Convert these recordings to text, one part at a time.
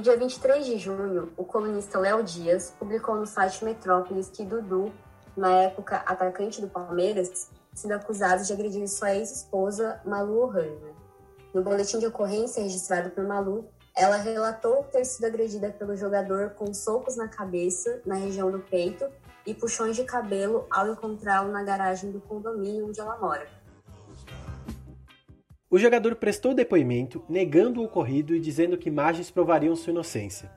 No dia 23 de junho, o colunista Léo Dias publicou no site Metrópolis que Dudu, na época atacante do Palmeiras, sido acusado de agredir sua ex-esposa, Malu Ohana. No boletim de ocorrência registrado por Malu, ela relatou ter sido agredida pelo jogador com socos na cabeça, na região do peito, e puxões de cabelo ao encontrá-lo na garagem do condomínio onde ela mora. O jogador prestou depoimento negando o ocorrido e dizendo que imagens provariam sua inocência.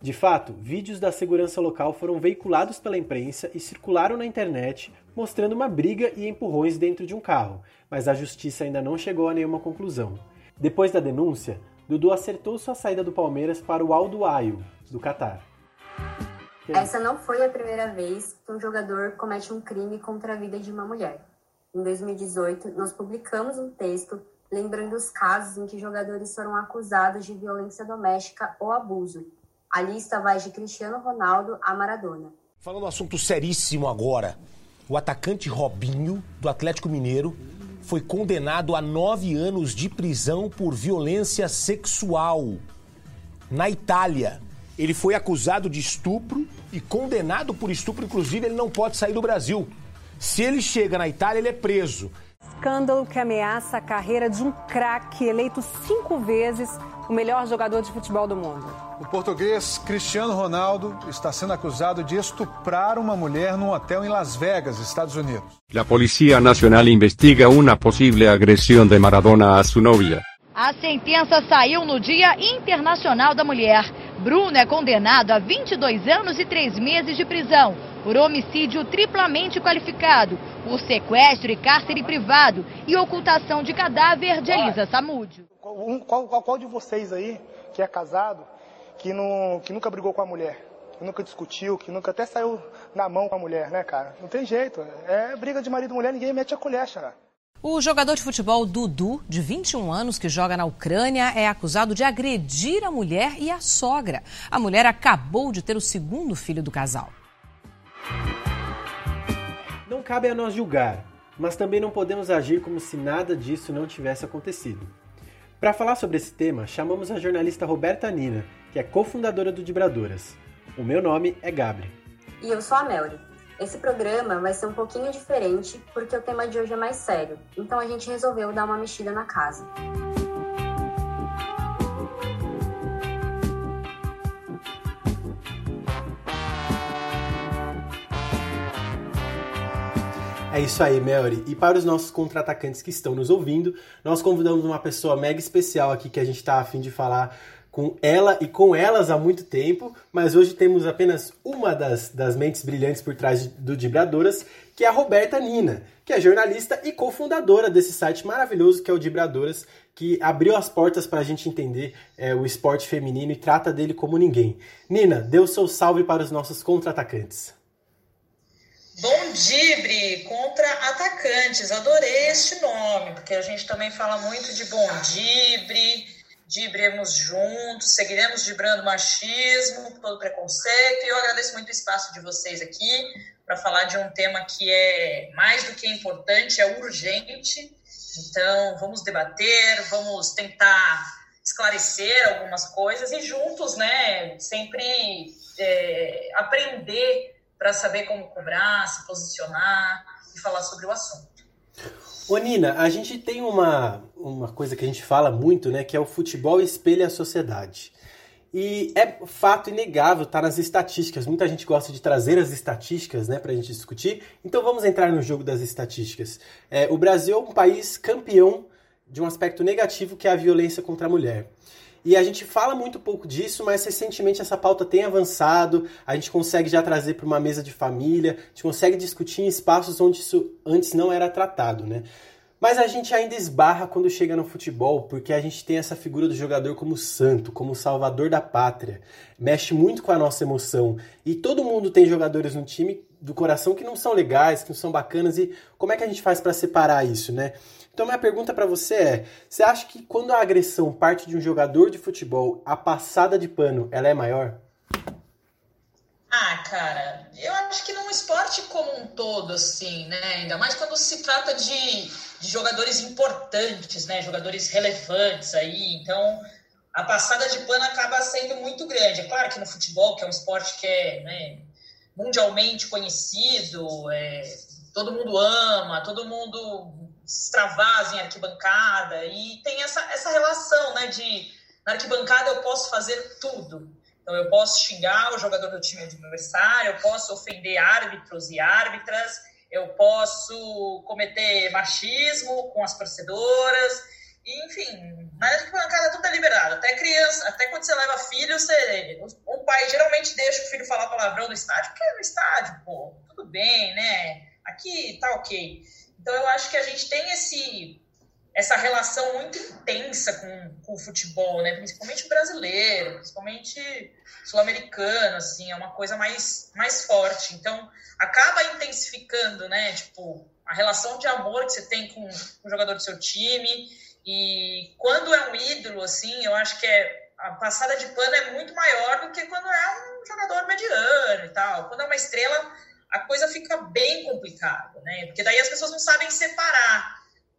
De fato, vídeos da segurança local foram veiculados pela imprensa e circularam na internet, mostrando uma briga e empurrões dentro de um carro, mas a justiça ainda não chegou a nenhuma conclusão. Depois da denúncia, Dudu acertou sua saída do Palmeiras para o Al Duail, do Catar. Essa não foi a primeira vez que um jogador comete um crime contra a vida de uma mulher. Em 2018, nós publicamos um texto lembrando os casos em que jogadores foram acusados de violência doméstica ou abuso. A lista vai de Cristiano Ronaldo a Maradona. Falando um assunto seríssimo agora, o atacante Robinho, do Atlético Mineiro, foi condenado a nove anos de prisão por violência sexual. Na Itália, ele foi acusado de estupro e condenado por estupro, inclusive ele não pode sair do Brasil. Se ele chega na Itália, ele é preso escândalo que ameaça a carreira de um craque eleito cinco vezes o melhor jogador de futebol do mundo. O português Cristiano Ronaldo está sendo acusado de estuprar uma mulher num hotel em Las Vegas, Estados Unidos. A Polícia Nacional investiga uma possível agressão de Maradona a sua novia. A sentença saiu no Dia Internacional da Mulher. Bruno é condenado a 22 anos e 3 meses de prisão por homicídio triplamente qualificado, por sequestro e cárcere privado e ocultação de cadáver de Elisa Samúdio. Qual, qual, qual, de vocês aí que é casado, que, não, que nunca brigou com a mulher, que nunca discutiu, que nunca até saiu na mão com a mulher, né, cara? Não tem jeito. É briga de marido e mulher, ninguém mete a colher, xará. O jogador de futebol Dudu, de 21 anos, que joga na Ucrânia, é acusado de agredir a mulher e a sogra. A mulher acabou de ter o segundo filho do casal. Não cabe a nós julgar, mas também não podemos agir como se nada disso não tivesse acontecido. Para falar sobre esse tema, chamamos a jornalista Roberta Nina, que é cofundadora do Dibradoras. O meu nome é Gabri. E eu sou a Melry. Esse programa vai ser um pouquinho diferente porque o tema de hoje é mais sério, então a gente resolveu dar uma mexida na casa. É isso aí, Melry. E para os nossos contra-atacantes que estão nos ouvindo, nós convidamos uma pessoa mega especial aqui que a gente está afim de falar com ela e com elas há muito tempo, mas hoje temos apenas uma das, das mentes brilhantes por trás do Dibradoras, que é a Roberta Nina, que é jornalista e cofundadora desse site maravilhoso que é o Dibradoras, que abriu as portas para a gente entender é, o esporte feminino e trata dele como ninguém. Nina, dê o seu salve para os nossos contra-atacantes. Bom Dibre contra atacantes. Adorei este nome, porque a gente também fala muito de bom Dibre, dibremos juntos, seguiremos vibrando machismo, todo preconceito. E eu agradeço muito o espaço de vocês aqui para falar de um tema que é mais do que importante, é urgente. Então, vamos debater, vamos tentar esclarecer algumas coisas e juntos, né, sempre é, aprender para saber como cobrar, se posicionar e falar sobre o assunto. Ô Nina, a gente tem uma, uma coisa que a gente fala muito, né, que é o futebol espelha a sociedade. E é fato inegável, tá nas estatísticas. Muita gente gosta de trazer as estatísticas, né, pra gente discutir. Então vamos entrar no jogo das estatísticas. É, o Brasil é um país campeão de um aspecto negativo que é a violência contra a mulher. E a gente fala muito pouco disso, mas recentemente essa pauta tem avançado, a gente consegue já trazer para uma mesa de família, a gente consegue discutir em espaços onde isso antes não era tratado, né? Mas a gente ainda esbarra quando chega no futebol, porque a gente tem essa figura do jogador como santo, como salvador da pátria. Mexe muito com a nossa emoção. E todo mundo tem jogadores no time do coração que não são legais, que não são bacanas. E como é que a gente faz para separar isso, né? Então minha pergunta para você é: você acha que quando a agressão parte de um jogador de futebol, a passada de pano, ela é maior? Ah, cara, eu acho que num esporte como um todo, assim, né? Ainda mais quando se trata de, de jogadores importantes, né? Jogadores relevantes aí. Então, a passada de pano acaba sendo muito grande. É claro que no futebol, que é um esporte que é né, mundialmente conhecido, é, todo mundo ama, todo mundo extravasa em arquibancada e tem essa, essa relação, né? De na arquibancada eu posso fazer tudo. Então, eu posso xingar o jogador do time adversário, eu posso ofender árbitros e árbitras, eu posso cometer machismo com as torcedoras, enfim, na arquibancada tudo é liberado. Até criança, até quando você leva filho, você, o pai geralmente deixa o filho falar palavrão no estádio, porque é no estádio, pô, tudo bem, né? Aqui tá ok. Então eu acho que a gente tem esse essa relação muito intensa com, com o futebol, né? Principalmente brasileiro, principalmente sul-americano, assim, é uma coisa mais, mais forte. Então, acaba intensificando, né? Tipo, a relação de amor que você tem com, com o jogador do seu time. E quando é um ídolo, assim, eu acho que é, a passada de pano é muito maior do que quando é um jogador mediano e tal. Quando é uma estrela, a coisa fica bem complicada, né? Porque daí as pessoas não sabem separar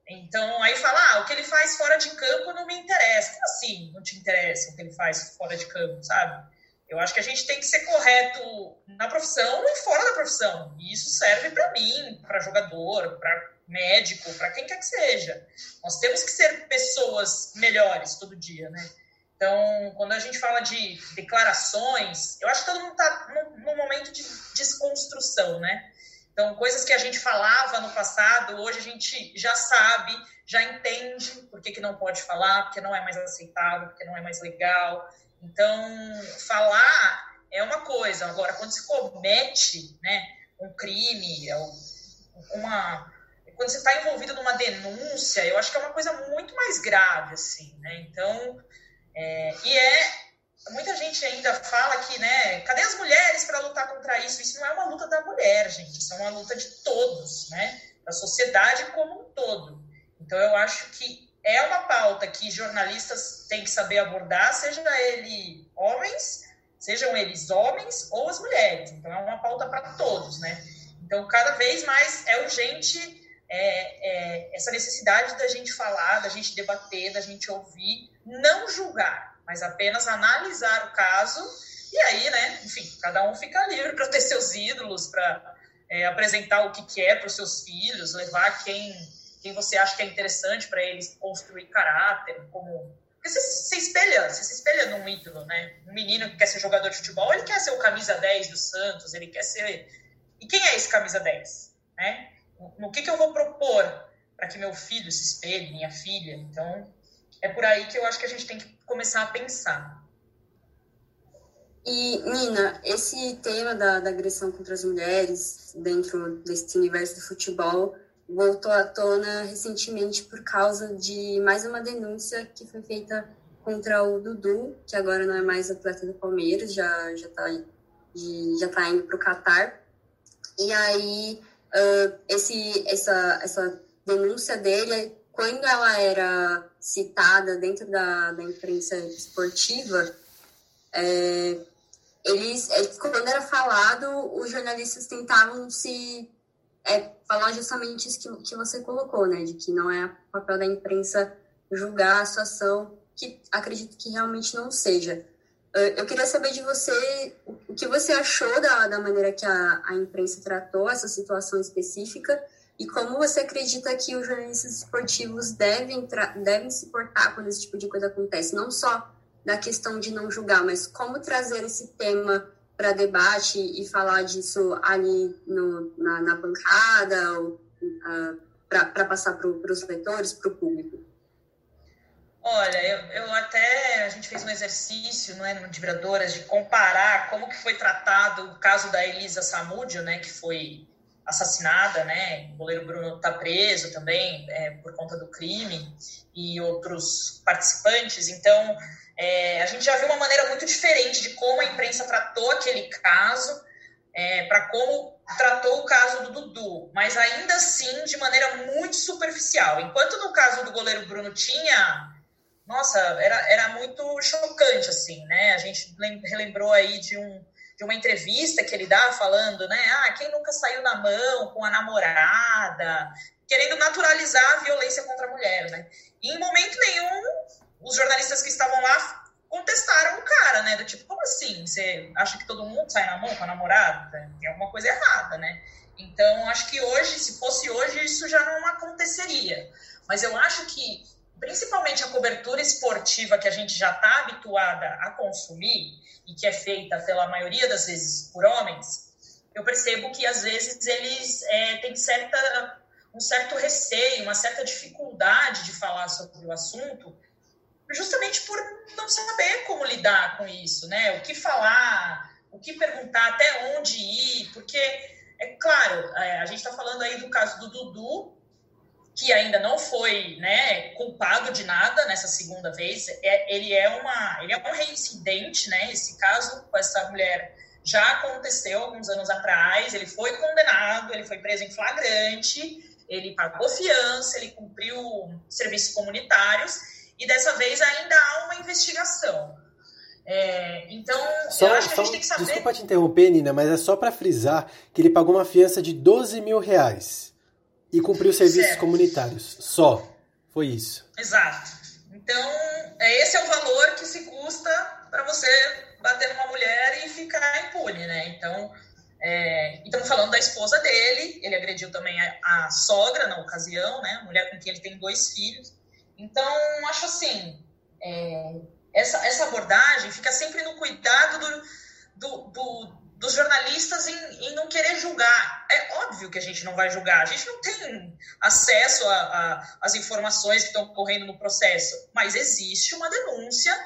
então, aí fala, ah, o que ele faz fora de campo não me interessa. Como assim não te interessa o que ele faz fora de campo, sabe? Eu acho que a gente tem que ser correto na profissão e fora da profissão. E isso serve para mim, para jogador, para médico, para quem quer que seja. Nós temos que ser pessoas melhores todo dia, né? Então, quando a gente fala de declarações, eu acho que todo mundo está num, momento de desconstrução, né? Então, coisas que a gente falava no passado, hoje a gente já sabe, já entende por que, que não pode falar, porque não é mais aceitável, porque não é mais legal. Então, falar é uma coisa. Agora, quando se comete né, um crime, uma, quando você está envolvido numa denúncia, eu acho que é uma coisa muito mais grave, assim, né? Então, é, e é muita gente ainda fala que, né, cadê as mulheres para lutar contra isso? Isso não é uma luta da mulher, gente, isso é uma luta de todos, né, da sociedade como um todo. Então eu acho que é uma pauta que jornalistas têm que saber abordar, seja ele homens, sejam eles homens ou as mulheres. Então é uma pauta para todos, né? Então cada vez mais é urgente é, é, essa necessidade da gente falar, da gente debater, da gente ouvir, não julgar mas apenas analisar o caso e aí, né, enfim, cada um fica livre para ter seus ídolos, para é, apresentar o que quer para os seus filhos, levar quem, quem você acha que é interessante para eles construir caráter, como porque você se espelha, você se espelha num ídolo, né? Um menino que quer ser jogador de futebol, ele quer ser o camisa 10 do Santos, ele quer ser. E quem é esse camisa 10? Né? No que, que eu vou propor para que meu filho se espelhe, minha filha? Então, é por aí que eu acho que a gente tem que começar a pensar. E, Nina, esse tema da, da agressão contra as mulheres dentro desse universo do futebol voltou à tona recentemente por causa de mais uma denúncia que foi feita contra o Dudu, que agora não é mais atleta do Palmeiras, já já está já tá indo para o Catar. E aí uh, esse essa essa denúncia dele quando ela era citada dentro da, da imprensa esportiva, é, eles, é, quando era falado, os jornalistas tentavam se é, falar justamente isso que, que você colocou, né? De que não é papel da imprensa julgar a situação, que acredito que realmente não seja. Eu queria saber de você o que você achou da, da maneira que a, a imprensa tratou essa situação específica e como você acredita que os jornalistas esportivos devem, devem se portar quando esse tipo de coisa acontece? Não só da questão de não julgar, mas como trazer esse tema para debate e falar disso ali no, na, na bancada, uh, para passar para os leitores, para o público? Olha, eu, eu, até a gente fez um exercício, não é, de Vibradoras, de comparar como que foi tratado o caso da Elisa Samúdio, né, que foi assassinada, né, o goleiro Bruno está preso também é, por conta do crime e outros participantes. Então, é, a gente já viu uma maneira muito diferente de como a imprensa tratou aquele caso é, para como tratou o caso do Dudu, mas ainda assim de maneira muito superficial. Enquanto no caso do goleiro Bruno tinha nossa, era, era muito chocante, assim, né? A gente relembrou aí de, um, de uma entrevista que ele dá falando, né? Ah, quem nunca saiu na mão com a namorada, querendo naturalizar a violência contra a mulher, né? E em momento nenhum, os jornalistas que estavam lá contestaram o cara, né? Do tipo, como assim? Você acha que todo mundo sai na mão com a namorada? Tem alguma coisa errada, né? Então, acho que hoje, se fosse hoje, isso já não aconteceria. Mas eu acho que principalmente a cobertura esportiva que a gente já está habituada a consumir e que é feita pela maioria das vezes por homens, eu percebo que às vezes eles é, têm certa, um certo receio, uma certa dificuldade de falar sobre o assunto, justamente por não saber como lidar com isso, né? O que falar, o que perguntar, até onde ir, porque é claro, é, a gente está falando aí do caso do Dudu, que ainda não foi né, culpado de nada nessa segunda vez. É, ele, é uma, ele é um reincidente, né? Esse caso com essa mulher já aconteceu alguns anos atrás. Ele foi condenado, ele foi preso em flagrante, ele pagou fiança, ele cumpriu serviços comunitários e dessa vez ainda há uma investigação. É, então, só, eu acho que só, a gente tem que saber. Desculpa te interromper, Nina, mas é só para frisar que ele pagou uma fiança de 12 mil reais e cumpriu serviços certo. comunitários. Só. Foi isso. Exato. Então, é, esse é o valor que se custa para você bater numa mulher e ficar impune, né? Então, é, estamos falando da esposa dele, ele agrediu também a, a, sogra na ocasião, né? A mulher com quem ele tem dois filhos. Então, acho assim, é, essa, essa abordagem fica sempre no cuidado do, do, do dos jornalistas em, em, não querer julgar. É óbvio que a gente não vai julgar, a gente não tem acesso às informações que estão ocorrendo no processo, mas existe uma denúncia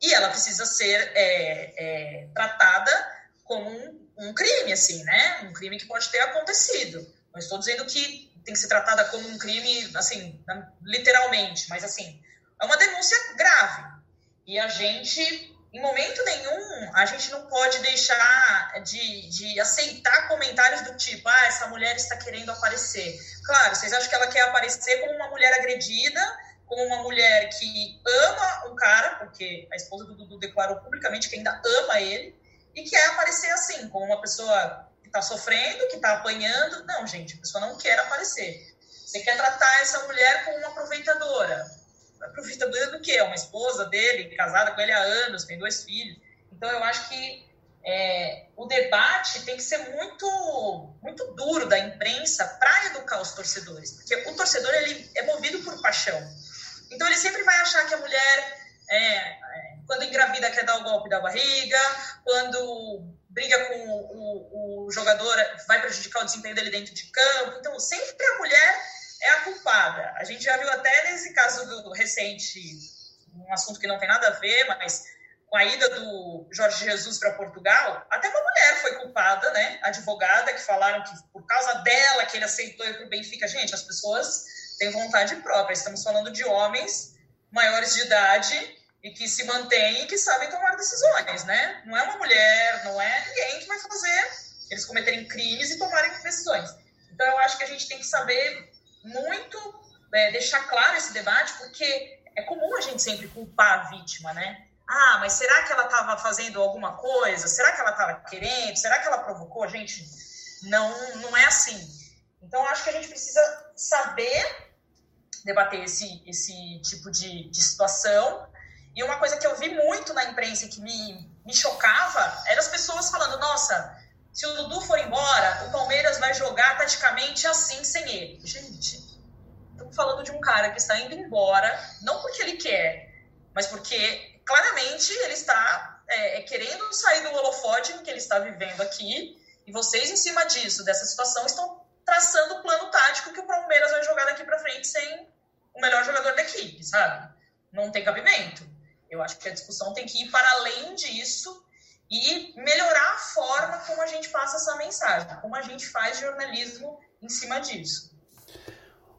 e ela precisa ser é, é, tratada como um, um, crime, assim, né? Um crime que pode ter acontecido. Não estou dizendo que tem que ser tratada como um crime, assim, literalmente, mas assim, é uma denúncia grave. E a gente em momento nenhum a gente não pode deixar de, de aceitar comentários do tipo, ah, essa mulher está querendo aparecer. Claro, vocês acham que ela quer aparecer como uma mulher agredida, como uma mulher que ama o cara, porque a esposa do Dudu declarou publicamente que ainda ama ele, e quer aparecer assim, como uma pessoa que está sofrendo, que está apanhando. Não, gente, a pessoa não quer aparecer. Você quer tratar essa mulher como uma aproveitadora aproveitadora do quê? É uma esposa dele, casada com ele há anos, tem dois filhos. Então, eu acho que é, o debate tem que ser muito, muito duro da imprensa para educar os torcedores, porque o torcedor ele é movido por paixão. Então, ele sempre vai achar que a mulher, é, é, quando engravida, quer dar o golpe da barriga, quando briga com o, o jogador, vai prejudicar o desempenho dele dentro de campo. Então, sempre a mulher é a culpada. A gente já viu até nesse caso do recente, um assunto que não tem nada a ver, mas com a ida do Jorge Jesus para Portugal, até uma mulher foi culpada, né? Advogada, que falaram que por causa dela que ele aceitou ir para o Benfica. Gente, as pessoas têm vontade própria. Estamos falando de homens maiores de idade e que se mantêm e que sabem tomar decisões, né? Não é uma mulher, não é ninguém que vai fazer eles cometerem crimes e tomarem decisões. Então, eu acho que a gente tem que saber muito é, deixar claro esse debate, porque é comum a gente sempre culpar a vítima, né? Ah, mas será que ela estava fazendo alguma coisa? Será que ela estava querendo? Será que ela provocou? Gente não, não é assim. Então, acho que a gente precisa saber debater esse, esse tipo de, de situação. E uma coisa que eu vi muito na imprensa que me, me chocava era as pessoas falando: nossa, se o Dudu for embora, o Palmeiras vai jogar taticamente assim sem ele. Gente, estamos falando de um cara que está indo embora, não porque ele quer, mas porque claramente ele está é, é querendo sair do holofote que ele está vivendo aqui. E vocês, em cima disso, dessa situação, estão traçando o plano tático que o Palmeiras vai jogar daqui para frente sem o melhor jogador da equipe, sabe? não tem cabimento. Eu acho que a discussão tem que ir para além disso e melhorar a forma como a gente passa essa mensagem, como a gente faz jornalismo em cima disso.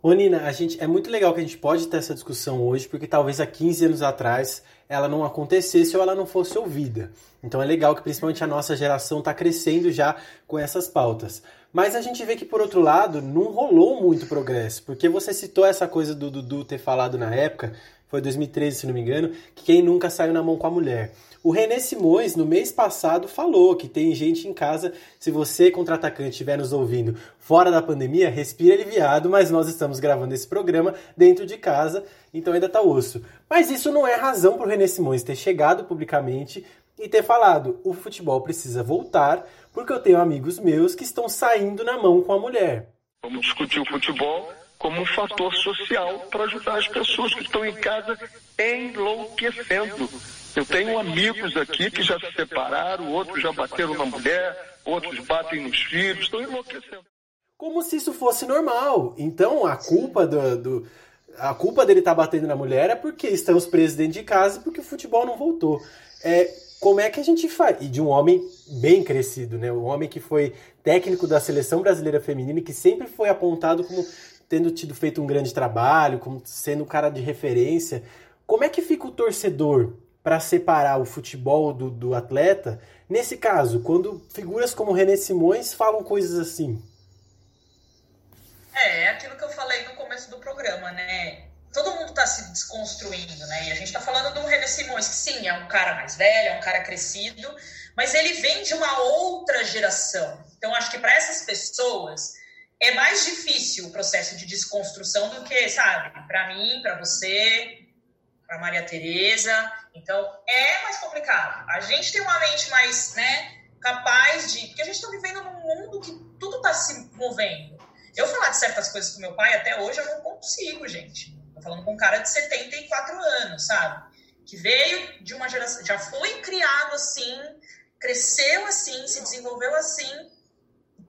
Ô Nina, a gente, é muito legal que a gente pode ter essa discussão hoje, porque talvez há 15 anos atrás ela não acontecesse ou ela não fosse ouvida. Então é legal que principalmente a nossa geração está crescendo já com essas pautas. Mas a gente vê que, por outro lado, não rolou muito progresso, porque você citou essa coisa do Dudu ter falado na época, foi 2013, se não me engano, que quem nunca saiu na mão com a mulher. O René Simões, no mês passado, falou que tem gente em casa, se você, contra-atacante, estiver nos ouvindo fora da pandemia, respira aliviado, mas nós estamos gravando esse programa dentro de casa, então ainda tá osso. Mas isso não é razão para o René Simões ter chegado publicamente e ter falado: o futebol precisa voltar, porque eu tenho amigos meus que estão saindo na mão com a mulher. Vamos discutir o futebol como um fator social para ajudar as pessoas que estão em casa enlouquecendo. Eu tenho amigos aqui que já se separaram, outros já bateram na mulher, outros batem nos filhos, estão enlouquecendo. Como se isso fosse normal. Então a culpa do, do a culpa dele estar tá batendo na mulher é porque estamos presos dentro de casa e porque o futebol não voltou. É, como é que a gente faz? E de um homem bem crescido, né? Um homem que foi técnico da seleção brasileira feminina e que sempre foi apontado como tendo tido feito um grande trabalho, como sendo um cara de referência. Como é que fica o torcedor para separar o futebol do, do atleta? Nesse caso, quando figuras como René Simões falam coisas assim. É, é aquilo que eu falei no começo do programa, né? todo mundo está se desconstruindo, né? E a gente está falando do René Simões, que sim, é um cara mais velho, é um cara crescido, mas ele vem de uma outra geração. Então, acho que para essas pessoas é mais difícil o processo de desconstrução do que, sabe, para mim, para você, para Maria Tereza. Então, é mais complicado. A gente tem uma mente mais, né, capaz de. Porque a gente está vivendo num mundo que tudo está se movendo. Eu falar de certas coisas com meu pai até hoje eu não consigo, gente. Tô falando com um cara de 74 anos, sabe? Que veio de uma geração, já foi criado assim, cresceu assim, se desenvolveu assim,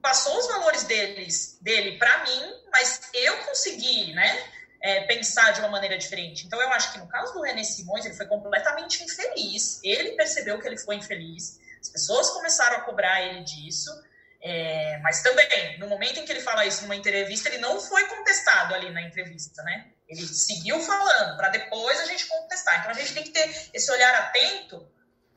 passou os valores deles, dele para mim, mas eu consegui, né? É, pensar de uma maneira diferente. Então, eu acho que no caso do René Simões, ele foi completamente infeliz. Ele percebeu que ele foi infeliz. As pessoas começaram a cobrar ele disso. É, mas também, no momento em que ele fala isso numa entrevista, ele não foi contestado ali na entrevista, né? Ele seguiu falando, para depois a gente contestar. Então a gente tem que ter esse olhar atento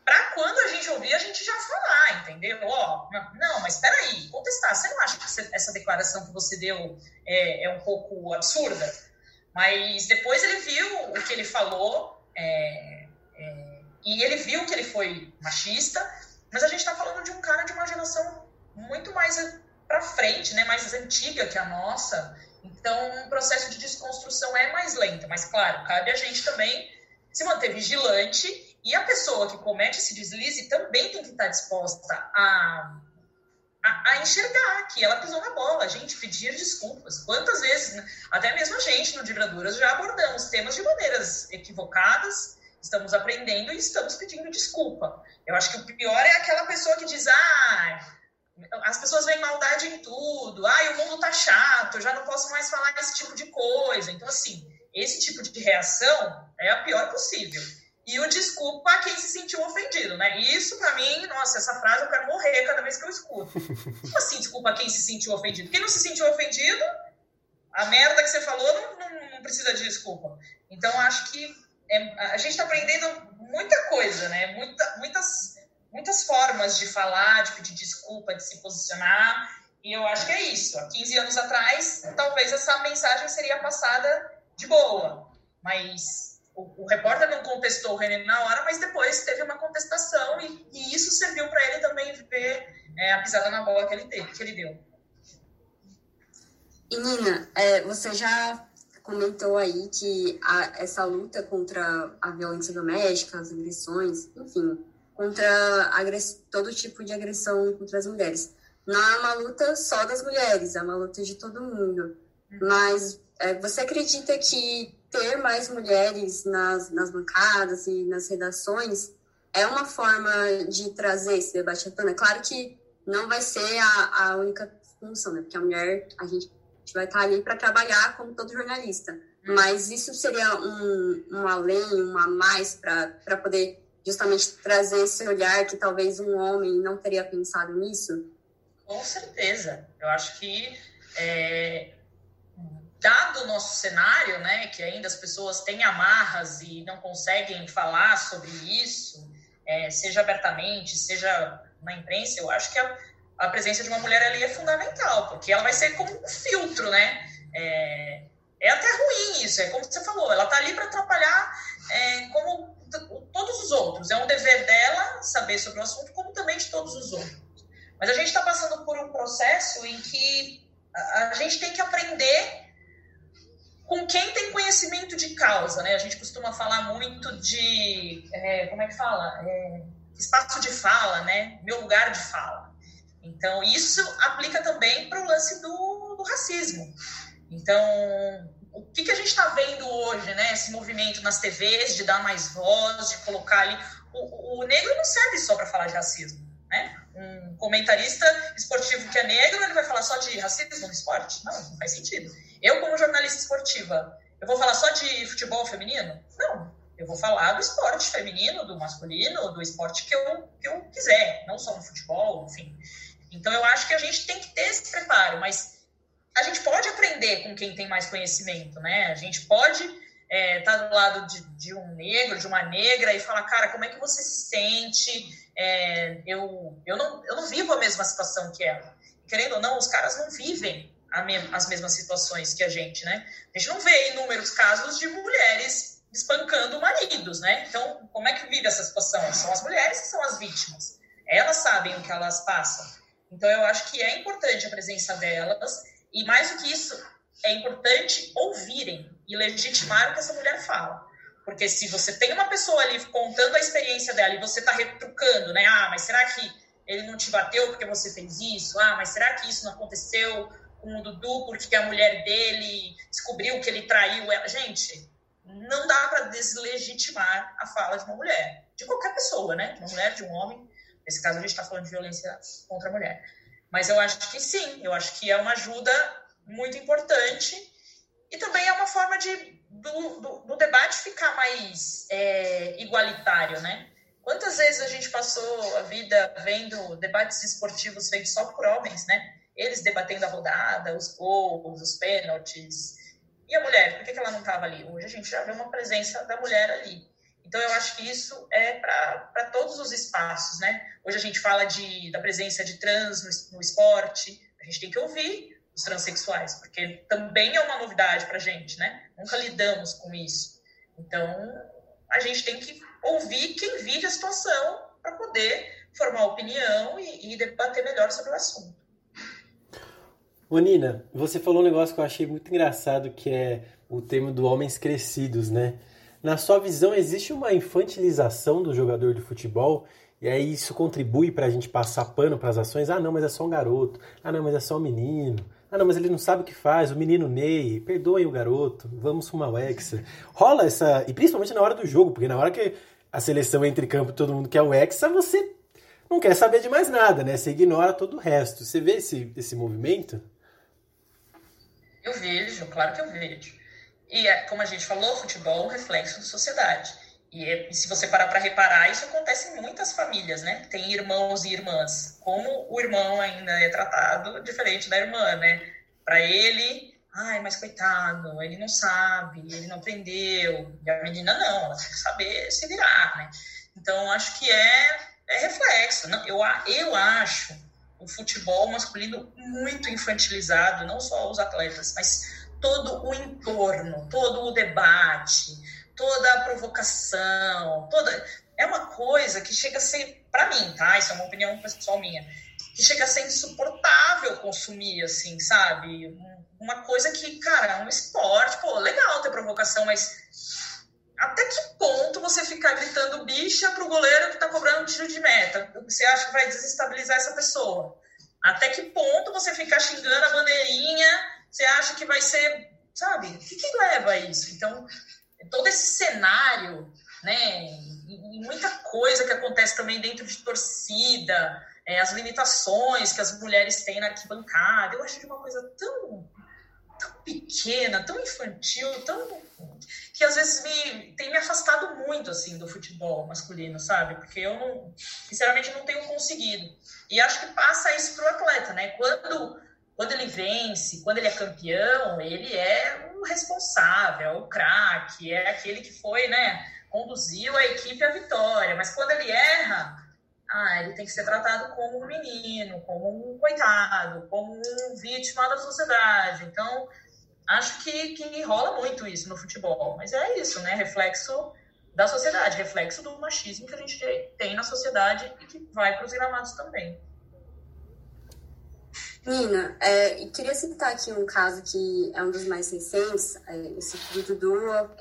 para quando a gente ouvir, a gente já falar, entendeu? Ó, oh, não, mas espera aí, contestar. Você não acha que essa declaração que você deu é, é, um pouco absurda? Mas depois ele viu o que ele falou é, é, e ele viu que ele foi machista, mas a gente está falando de um cara de uma geração muito mais para frente, né, mais antiga que a nossa, então, o processo de desconstrução é mais lento, mas claro, cabe a gente também se manter vigilante e a pessoa que comete esse deslize também tem que estar disposta a, a, a enxergar que ela pisou na bola, a gente pedir desculpas. Quantas vezes, né? até mesmo a gente no Dibraduras já abordamos temas de maneiras equivocadas, estamos aprendendo e estamos pedindo desculpa. Eu acho que o pior é aquela pessoa que diz, ah, as pessoas veem maldade em tudo. Ai, o mundo tá chato, eu já não posso mais falar esse tipo de coisa. Então, assim, esse tipo de reação é a pior possível. E o desculpa a quem se sentiu ofendido, né? Isso, para mim, nossa, essa frase eu quero morrer cada vez que eu escuto. Como assim, desculpa a quem se sentiu ofendido? Quem não se sentiu ofendido, a merda que você falou não, não, não precisa de desculpa. Então, acho que é, a gente está aprendendo muita coisa, né? Muita, muitas muitas formas de falar, de pedir desculpa, de se posicionar. E eu acho que é isso. Há 15 anos atrás, talvez essa mensagem seria passada de boa. Mas o, repórter não contestou o René na hora, mas depois teve uma contestação e, e isso serviu para ele também ver é, a pisada na bola que ele, teve, que ele deu. E Nina, é, você já comentou aí que a, essa luta contra a violência doméstica, as agressões, enfim, contra todo tipo de agressão contra as mulheres. Não é uma luta só das mulheres, é uma luta de todo mundo. Mas é, você acredita que ter mais mulheres nas, nas bancadas e nas redações é uma forma de trazer esse debate à tona? Claro que não vai ser a, a única função, né? Porque a mulher, a gente vai estar ali para trabalhar como todo jornalista. Mas isso seria um, um além, um a mais para poder justamente trazer esse olhar que talvez um homem não teria pensado nisso? Com certeza. Eu acho que, é, dado o nosso cenário, né, que ainda as pessoas têm amarras e não conseguem falar sobre isso, é, seja abertamente, seja na imprensa, eu acho que a, a, presença de uma mulher ali é fundamental, porque ela vai ser como um filtro, né? É, é até ruim isso, é como você falou, ela tá ali para atrapalhar é, como todos os outros. É um dever dela saber sobre o assunto, como também de todos os outros. Mas a gente está passando por um processo em que a gente tem que aprender com quem tem conhecimento de causa, né? A gente costuma falar muito de, é, como é que fala? É, espaço de fala, né? Meu lugar de fala. Então, isso aplica também para o lance do, do, racismo. Então, o que, que a gente está vendo hoje, né? Esse movimento nas TVs de dar mais voz, de colocar ali. O, o negro não serve só para falar de racismo, comentarista esportivo que é negro, ele vai falar só de racismo no esporte? Não, não faz sentido. Eu, como jornalista esportiva, eu vou falar só de futebol feminino? Não. Eu vou falar do esporte feminino, do masculino, do esporte que eu, que eu quiser, não só no futebol, enfim. Então, eu acho que a gente tem que ter esse preparo, mas a gente pode aprender com quem tem mais conhecimento, né? A gente pode estar é, tá do lado de, de, um negro, de uma negra e falar, cara, como é que você se sente? É, eu, eu, não, eu não vivo a mesma situação que ela. Querendo ou não, os caras não vivem me, as mesmas situações que a gente, né? A gente não vê inúmeros casos de mulheres espancando maridos, né? Então, como é que vive essa situação? São as mulheres que são as vítimas. Elas sabem o que elas passam. Então, eu acho que é importante a presença delas e, mais do que isso, é importante ouvirem e legitimar o que essa mulher fala. Porque se você tem uma pessoa ali contando a experiência dela e você está retrucando, né? Ah, mas será que ele não te bateu porque você fez isso? Ah, mas será que isso não aconteceu com o Dudu porque a mulher dele descobriu que ele traiu ela? Gente, não dá para deslegitimar a fala de uma mulher, de qualquer pessoa, né? De uma mulher, de um homem. Nesse caso, a gente está falando de violência contra a mulher. Mas eu acho que sim, eu acho que é uma ajuda muito importante e também é uma forma de do, do, do debate ficar mais é, igualitário, né? Quantas vezes a gente passou a vida vendo debates esportivos feitos só por homens, né? Eles debatendo a rodada, os gols, os pênaltis, e a mulher, por que, ela não estava ali? Hoje a gente já vê uma presença da mulher ali. Então, eu acho que isso é para todos os espaços, né? Hoje a gente fala de, da presença de trans no, no esporte, a gente tem que ouvir os transexuais, porque também é uma novidade para a gente, né? Nunca lidamos com isso. Então, a gente tem que ouvir quem vive a situação para poder formar opinião e, e debater melhor sobre o assunto. Ô Nina, você falou um negócio que eu achei muito engraçado, que é o tema do homens crescidos, né? Na sua visão, existe uma infantilização do jogador de futebol e aí isso contribui para a gente passar pano para as ações? Ah, não, mas é só um garoto. Ah, não, mas é só um menino. Ah, não, mas ele não sabe o que faz. O menino Ney, perdoem o garoto, vamos fumar o Hexa. Rola essa. E principalmente na hora do jogo, porque na hora que a seleção entra em campo todo mundo quer o Hexa, você não quer saber de mais nada, né? Você ignora todo o resto. Você vê esse, esse movimento? Eu vejo, claro que eu vejo. E, é, como a gente falou, futebol é um reflexo da sociedade. E, é, e se você parar para reparar, isso acontece em muitas famílias, né? Tem irmãos e irmãs. Como o irmão ainda é tratado diferente da irmã, né? Para ele, ai, mas coitado, ele não sabe, ele não aprendeu. E a menina não, ela tem que saber se virar, né? Então, acho que é, é reflexo. Não, eu, eu acho o futebol masculino muito infantilizado, não só os atletas, mas todo o entorno, todo o debate, toda a provocação, toda é uma coisa que chega a ser para mim, tá? Isso é uma opinião pessoal minha, que chega a ser insuportável consumir assim, sabe? Uma coisa que, cara, é um esporte, pô, legal ter provocação, mas até que ponto você ficar gritando bicha pro goleiro que tá cobrando um tiro de meta? Você acha que vai desestabilizar essa pessoa? Até que ponto você ficar xingando a bandeirinha, você acha que vai ser, sabe? O que, que leva a isso? Então, todo esse cenário, né, e muita coisa que acontece também dentro de torcida, é, as limitações que as mulheres têm na arquibancada, eu acho de uma coisa tão tão pequena, tão infantil, tão que às vezes me tem me afastado muito assim do futebol masculino, sabe? Porque eu não, sinceramente não tenho conseguido. E acho que passa isso pro atleta, né? Quando quando ele vence, quando ele é campeão, ele é o responsável, é o craque, é aquele que foi, né, conduziu a equipe à vitória. Mas quando ele erra, ah, ele tem que ser tratado como um menino, como um coitado, como um vítima da sociedade. Então, acho que, que rola muito isso no futebol. Mas é isso, né? Reflexo da sociedade, reflexo do machismo que a gente tem na sociedade e que vai para os gramados também. Nina, é, queria citar aqui um caso que é um dos mais recentes. É, esse do Dudu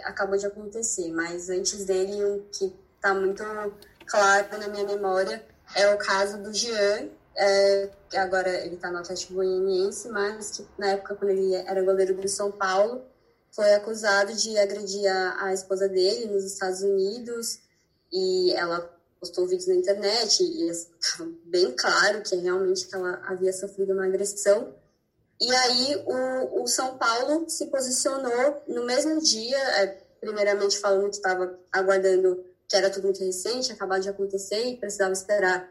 acabou de acontecer, mas antes dele, um que está muito claro na minha memória é o caso do Jean, é, que agora ele está no Atlético Goianiense, mas que na época, quando ele era goleiro do São Paulo, foi acusado de agredir a, a esposa dele nos Estados Unidos e ela postou vídeos na internet e estava bem claro que realmente que ela havia sofrido uma agressão. E aí o, o São Paulo se posicionou no mesmo dia, é, primeiramente falando que estava aguardando que era tudo muito recente, acabado de acontecer e precisava esperar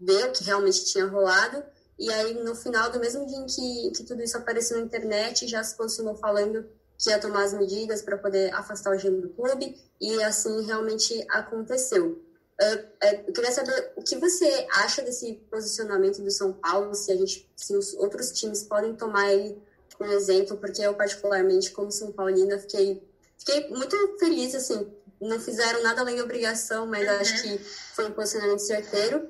ver o que realmente tinha rolado. E aí, no final do mesmo dia em que, que tudo isso apareceu na internet, já se posicionou falando que ia tomar as medidas para poder afastar o gênio do clube, e assim realmente aconteceu. Uh, eu queria saber o que você acha desse posicionamento do São Paulo, se a gente, se os outros times podem tomar ele como exemplo, porque eu particularmente, como São Paulina, fiquei, fiquei muito feliz, assim, não fizeram nada além da obrigação, mas uhum. acho que foi um posicionamento certeiro.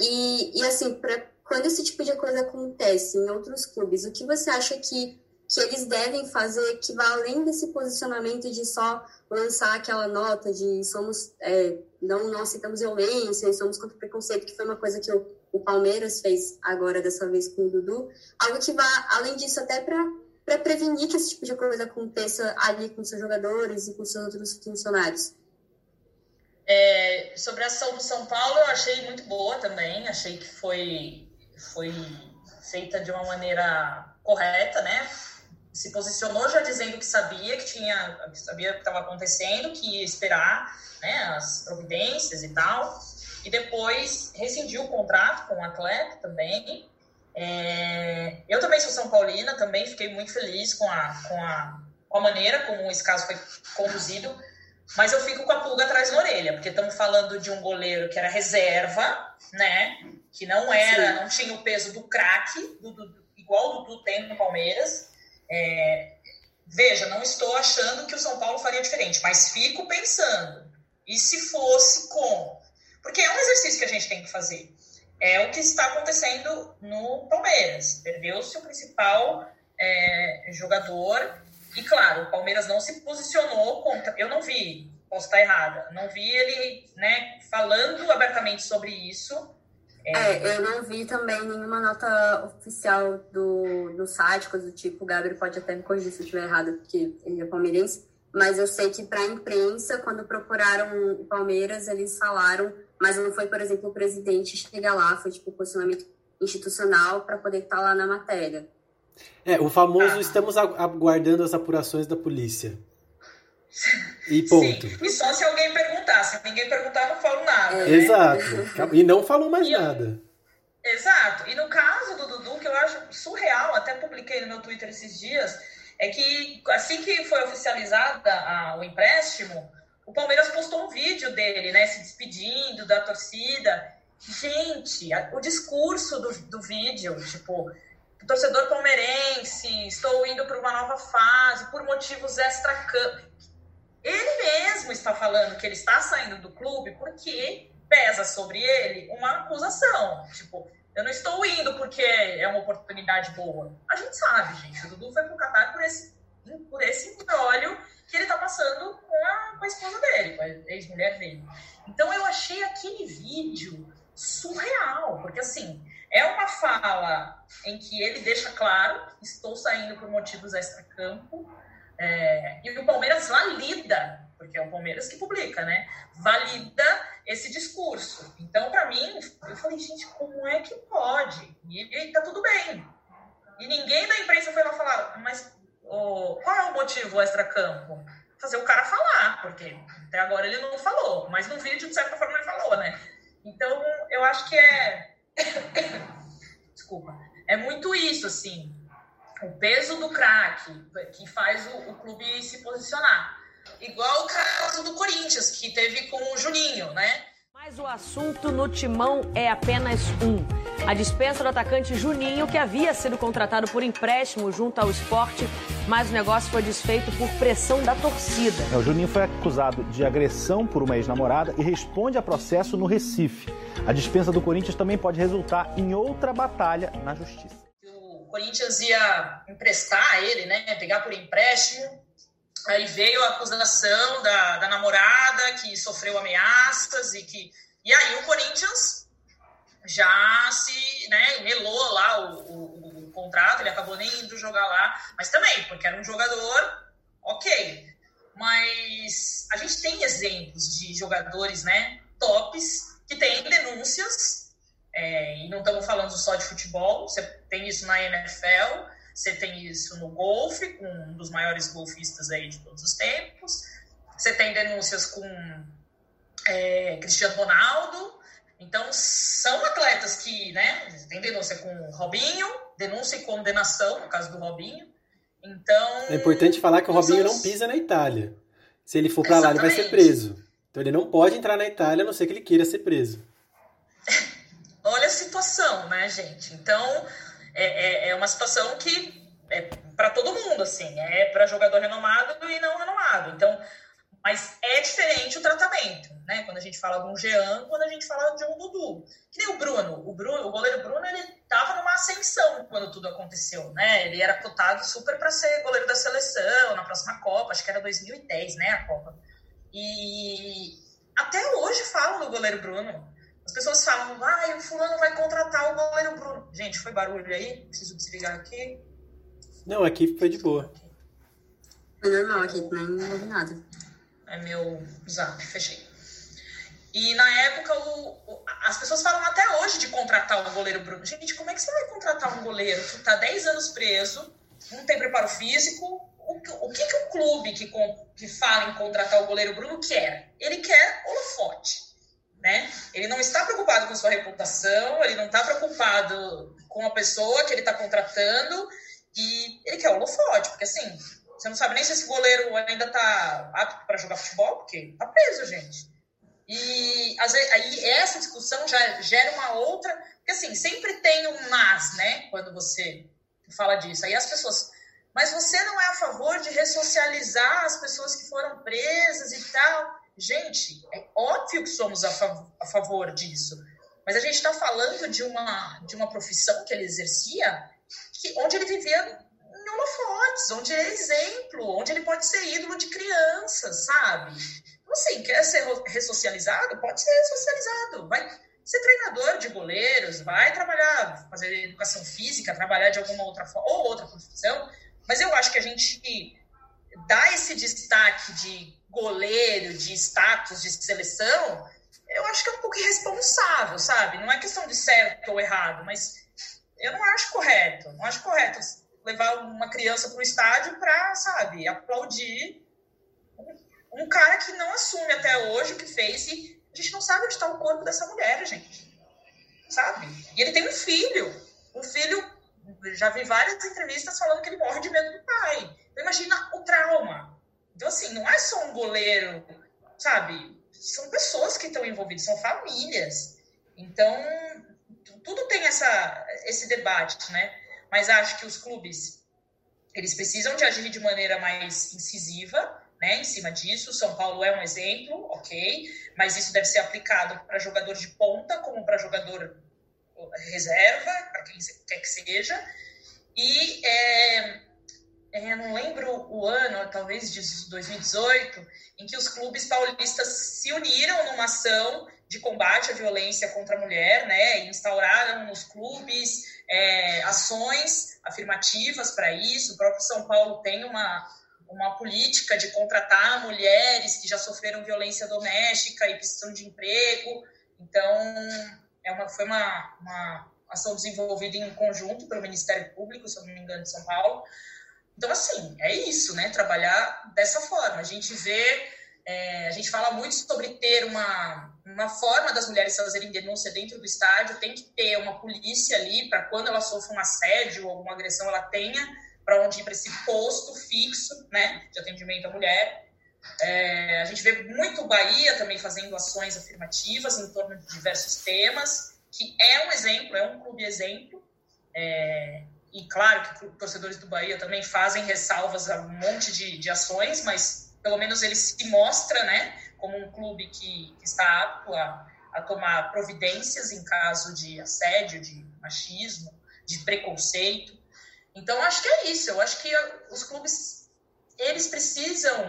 E, e assim, pra, quando esse tipo de coisa acontece em outros clubes, o que você acha que, que eles devem fazer que vá além desse posicionamento de só lançar aquela nota de somos é, não, não aceitamos violência, somos contra o preconceito, que foi uma coisa que o, o Palmeiras fez agora dessa vez com o Dudu, algo que vá além disso até para para prevenir que esse tipo de coisa aconteça ali com seus jogadores e com seus outros funcionários? É, sobre a ação do São Paulo, eu achei muito boa também. Achei que foi, foi feita de uma maneira correta, né? Se posicionou já dizendo que sabia que tinha, sabia que estava acontecendo, que ia esperar né, as providências e tal. E depois rescindiu o contrato com o atleta também. É, eu também sou São Paulina, também fiquei muito feliz com a, com a, com a maneira como esse caso foi conduzido, mas eu fico com a pulga atrás da orelha, porque estamos falando de um goleiro que era reserva, né? Que não era, Sim. não tinha o peso do craque, do, do, igual o Dudu tem no Palmeiras. É, veja, não estou achando que o São Paulo faria diferente, mas fico pensando, e se fosse como? Porque é um exercício que a gente tem que fazer é o que está acontecendo no Palmeiras. Perdeu-se o principal é, jogador. E, claro, o Palmeiras não se posicionou contra. Eu não vi, posso estar errada, não vi ele né, falando abertamente sobre isso. É... é, eu não vi também nenhuma nota oficial do, do site, coisa do tipo. O Gabriel pode até me corrigir se eu estiver errado, porque ele é palmeirense. Mas eu sei que para a imprensa, quando procuraram o Palmeiras, eles falaram mas não foi, por exemplo, o presidente chegar lá, foi tipo posicionamento institucional para poder estar tá lá na matéria. É, o famoso ah. estamos aguardando as apurações da polícia. E ponto. Sim. E só se alguém perguntar. Se ninguém perguntar, não falo nada. É. Né? Exato. E não falou mais e nada. Eu... Exato. E no caso do Dudu, que eu acho surreal, até publiquei no meu Twitter esses dias, é que assim que foi oficializada a, o empréstimo, o Palmeiras postou um vídeo dele, né, se despedindo da torcida. Gente, o discurso do, do vídeo, tipo, torcedor palmeirense, estou indo para uma nova fase por motivos extra-campo. Ele mesmo está falando que ele está saindo do clube porque pesa sobre ele uma acusação. Tipo, eu não estou indo porque é uma oportunidade boa. A gente sabe, gente. O Dudu foi pro Qatar por esse, por esse embrólio que ele está passando com a, com a esposa dele, com a ex-mulher dele. Então eu achei aquele vídeo surreal, porque assim, é uma fala em que ele deixa claro estou saindo por motivos extra-campo, é, e o Palmeiras valida, porque é o Palmeiras que publica, né? Valida esse discurso. Então, para mim, eu falei, gente, como é que pode? E, e tá tudo bem. E ninguém da imprensa foi lá falar, mas o, qual é o motivo extra-campo? Fazer o cara falar, porque até agora ele não falou, mas no vídeo, de certa forma, ele falou, né? Então, eu acho que é. Desculpa. É muito isso, assim. O peso do craque que faz o, o clube se posicionar. Igual o caso do Corinthians, que teve com o Juninho, né? Mas o assunto no timão é apenas um. A dispensa do atacante Juninho, que havia sido contratado por empréstimo junto ao esporte, mas o negócio foi desfeito por pressão da torcida. É, o Juninho foi acusado de agressão por uma ex-namorada e responde a processo no Recife. A dispensa do Corinthians também pode resultar em outra batalha na justiça. Corinthians ia emprestar ele, né? Pegar por empréstimo Aí veio a acusação da, da namorada que sofreu ameaças e que. E aí o Corinthians já se né, melou lá o, o, o, contrato, ele acabou nem indo jogar lá, mas também, porque era um jogador, ok. Mas a gente tem exemplos de jogadores né, tops que têm denúncias, é, e não estamos falando só de futebol, você tem isso na NFL, você tem isso no golfe, com um dos maiores golfistas aí de todos os tempos. Você tem denúncias com é, Cristiano Ronaldo. Então, são atletas que, né, tem denúncia com Robinho, denúncia e condenação, no caso do Robinho. Então. É importante falar que o Robinho não pisa na Itália. Se ele for para lá, ele vai ser preso. Então, ele não pode entrar na Itália, a não ser que ele queira ser preso. Olha a situação, né, gente? Então, é, é, é uma situação que é para todo mundo, assim, é para jogador renomado e não renomado. Então, mas é diferente o tratamento, né? Quando a gente fala de um Jean, quando a gente fala de um Dudu. Que nem o Bruno. O, Bruno, o goleiro Bruno, ele tava numa ascensão quando tudo aconteceu, né? Ele era cotado super para ser goleiro da seleção na próxima Copa, acho que era 2010, né, a Copa. E até hoje falam do goleiro Bruno. As pessoas falam, ah, o fulano vai contratar o goleiro Bruno. Gente, foi barulho aí? Preciso desligar aqui. Não, aqui foi de boa. Foi normal aqui, não houve nada. É meu zap, fechei. E na época, o, o, as pessoas falam até hoje de contratar o goleiro Bruno. Gente, como é que você vai contratar um goleiro que está 10 anos preso, não tem preparo físico? O, o que, que o clube que, que fala em contratar o goleiro Bruno quer? Ele quer holofote? Ele não está preocupado com sua reputação, ele não está preocupado com a pessoa que ele está contratando e ele quer o holofote, porque assim, você não sabe nem se esse goleiro ainda está apto para jogar futebol, porque está preso, gente. E vezes, aí essa discussão já gera uma outra, porque assim, sempre tem um mas, né, quando você fala disso. Aí as pessoas, mas você não é a favor de ressocializar as pessoas que foram presas e tal? Gente, é óbvio que somos a, fav a favor disso, mas a gente está falando de uma, de uma profissão que ele exercia que, onde ele vivia em holofotes, onde é exemplo, onde ele pode ser ídolo de crianças, sabe? Então, assim, quer ser ressocializado? Pode ser ressocializado. Vai ser treinador de goleiros, vai trabalhar, fazer educação física, trabalhar de alguma outra forma, ou outra profissão. Mas eu acho que a gente dá esse destaque de goleiro, de status de seleção, eu acho que é um pouco irresponsável, sabe? Não é questão de certo ou errado, mas eu não acho correto. Não acho correto levar uma criança para o estádio para, sabe, aplaudir um, cara que não assume até hoje o que fez e a gente não sabe onde está o corpo dessa mulher, gente. Sabe? E ele tem um filho. Um filho, já vi várias entrevistas falando que ele morre de medo do pai. Então, imagina o trauma então, assim, não é só um goleiro, sabe? São pessoas que estão envolvidas, são famílias. Então, tudo tem essa, esse debate, né? Mas acho que os clubes, eles precisam de agir de maneira mais incisiva, né, em cima disso. São Paulo é um exemplo, ok, mas isso deve ser aplicado para jogador de ponta, como para jogador reserva, para quem quer que seja. E é, é, não lembro o ano, talvez de 2018, em que os clubes paulistas se uniram numa ação de combate à violência contra a mulher, né, e instauraram nos clubes é, ações afirmativas para isso. O próprio São Paulo tem uma, uma política de contratar mulheres que já sofreram violência doméstica e precisam de emprego. Então, é uma, foi uma, uma ação desenvolvida em conjunto pelo Ministério Público, se eu não me engano, de São Paulo. Então, assim, é isso, né? Trabalhar dessa forma. A gente vê, é, a gente fala muito sobre ter uma, uma forma das mulheres fazerem denúncia dentro do estádio, tem que ter uma polícia ali para quando ela sofre um assédio ou alguma agressão, ela tenha para onde ir para esse posto fixo, né, de atendimento à mulher. É, a gente vê muito Bahia também fazendo ações afirmativas em torno de diversos temas, que é um exemplo, é um clube exemplo. É, e claro que torcedores do Bahia também fazem ressalvas a um monte de, de ações, mas pelo menos ele se mostra, né, como um clube que, que está apto a, a tomar providências em caso de assédio, de machismo, de preconceito. Então, acho que é isso. Eu acho que os clubes, eles precisam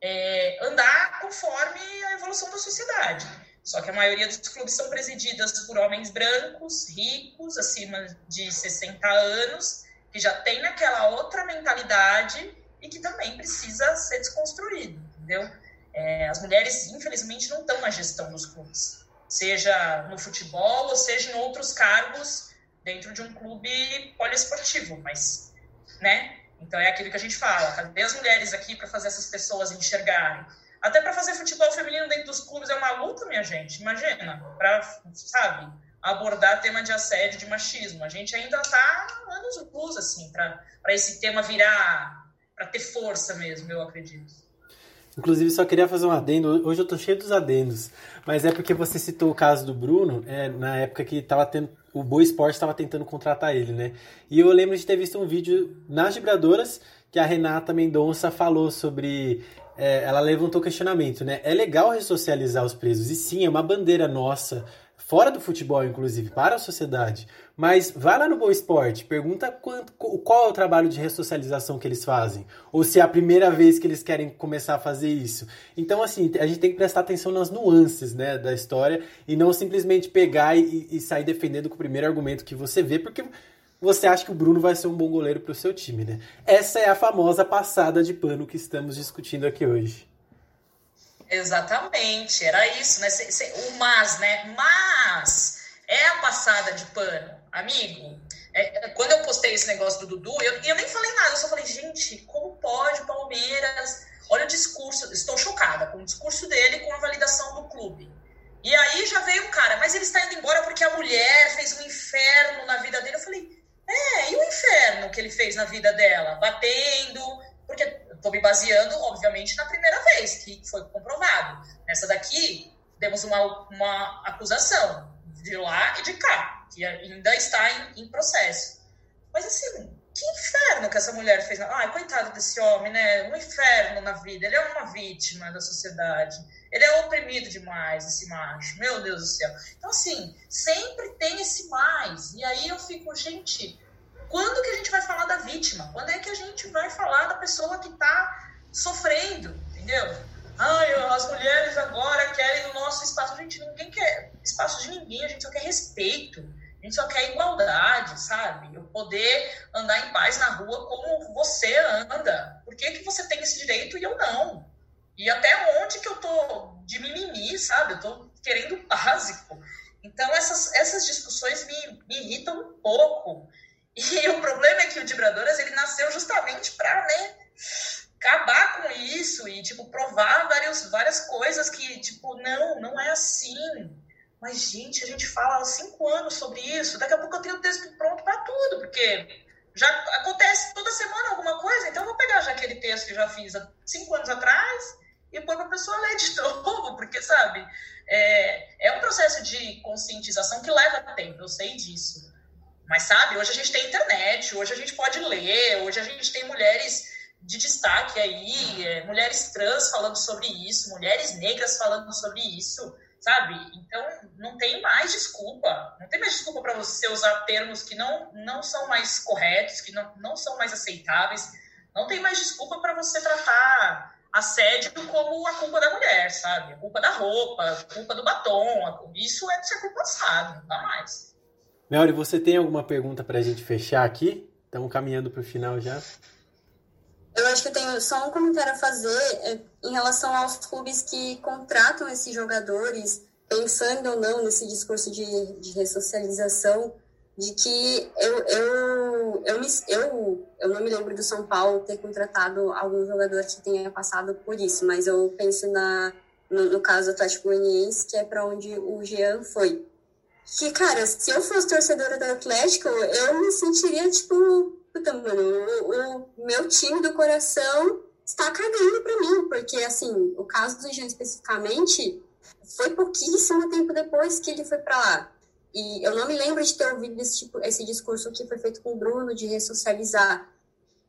é, andar conforme a evolução da sociedade. Só que a maioria dos clubes são presididas por homens brancos, ricos, acima de 60 anos, que já tem aquela outra mentalidade e que também precisa ser desconstruído, entendeu? É, as mulheres, infelizmente, não estão na gestão dos clubes, seja no futebol ou seja em outros cargos dentro de um clube poliesportivo, mas, né? Então é aquilo que a gente fala, cadê as mulheres aqui para fazer essas pessoas enxergarem? Até para fazer futebol feminino dentro dos clubes é uma luta, minha gente. Imagina, para, sabe, abordar tema de assédio, de machismo. A gente ainda está anos luz, assim, para esse tema virar, para ter força mesmo, eu acredito. Inclusive, só queria fazer um adendo. Hoje eu tô cheio dos adendos. Mas é porque você citou o caso do Bruno, é, na época que tava tendo, o Boa Esporte estava tentando contratar ele, né? E eu lembro de ter visto um vídeo nas vibradoras que a Renata Mendonça falou sobre é, ela levantou questionamento, né? É legal ressocializar os presos, e sim, é uma bandeira nossa, fora do futebol, inclusive, para a sociedade. Mas vai lá no Boa Esporte, pergunta quanto, qual é o trabalho de ressocialização que eles fazem. Ou se é a primeira vez que eles querem começar a fazer isso. Então, assim, a gente tem que prestar atenção nas nuances né, da história e não simplesmente pegar e, e sair defendendo com o primeiro argumento que você vê, porque você acha que o Bruno vai ser um bom goleiro para o seu time, né? Essa é a famosa passada de pano que estamos discutindo aqui hoje. Exatamente, era isso, né? O mas, né? Mas é a passada de pano, amigo. É, quando eu postei esse negócio do Dudu, eu, eu nem falei nada, eu só falei, gente, como pode Palmeiras? Olha o discurso, estou chocada com o discurso dele com a validação do clube. E aí já veio um cara, mas ele está indo embora porque a mulher fez um inferno na vida dele. Eu falei, é, e o inferno que ele fez na vida dela? Batendo. Porque tô me baseando, obviamente, na primeira vez que foi comprovado. Nessa daqui, temos uma, uma acusação de lá e de cá, que ainda está em, em processo. Mas assim, que inferno que essa mulher fez. Ai, coitado desse homem, né? Um inferno na vida. Ele é uma vítima da sociedade. Ele é oprimido demais, esse macho. Meu Deus do céu. Então, assim, sempre tem esse mais. E aí eu fico, gente, quando que a gente vai falar da vítima? Quando é que a gente vai falar da pessoa que está sofrendo? Entendeu? Ai, as mulheres agora querem o nosso espaço. Gente, ninguém quer espaço de ninguém, a gente só quer respeito. A gente só quer igualdade, sabe? Eu poder andar em paz na rua como você anda. Por que, que você tem esse direito e eu não? E até onde que eu tô de mimimi, sabe? Eu tô querendo o básico. Então, essas, essas discussões me, me irritam um pouco. E o problema é que o Vibradoras, ele nasceu justamente para, né, acabar com isso e, tipo, provar várias, várias coisas que, tipo, não, não é assim mas, gente, a gente fala há cinco anos sobre isso. Daqui a pouco eu tenho o texto pronto para tudo, porque já acontece toda semana alguma coisa. Então, eu vou pegar já aquele texto que eu já fiz há cinco anos atrás e pôr para a pessoa ler de novo, porque, sabe, é, é um processo de conscientização que leva tempo, eu sei disso. Mas, sabe, hoje a gente tem internet, hoje a gente pode ler, hoje a gente tem mulheres de destaque aí, é, mulheres trans falando sobre isso, mulheres negras falando sobre isso sabe? Então, não tem mais desculpa. Não tem mais desculpa para você usar termos que não, não são mais corretos, que não, não são mais aceitáveis. Não tem mais desculpa para você tratar assédio como a culpa da mulher, sabe? A culpa da roupa, a culpa do batom. Isso é do século passado, não dá mais. Melri, você tem alguma pergunta para a gente fechar aqui? Estamos caminhando para o final já. Eu acho que eu tenho só um comentário a fazer é, em relação aos clubes que contratam esses jogadores, pensando ou não nesse discurso de, de ressocialização, de que eu, eu tipo, eu, me, eu, eu não me lembro do São Paulo ter contratado algum jogador que tenha passado por isso, mas eu penso na, no, no caso do Atlético Goianiense, que é para onde o Jean foi. Que, cara, se eu fosse torcedora do Atlético, eu me sentiria, tipo, puta, mano, o, o meu time do coração está cagando para mim, porque, assim, o caso do Jean especificamente foi pouquíssimo tempo depois que ele foi para lá. E eu não me lembro de ter ouvido esse, tipo, esse discurso que foi feito com o Bruno, de ressocializar,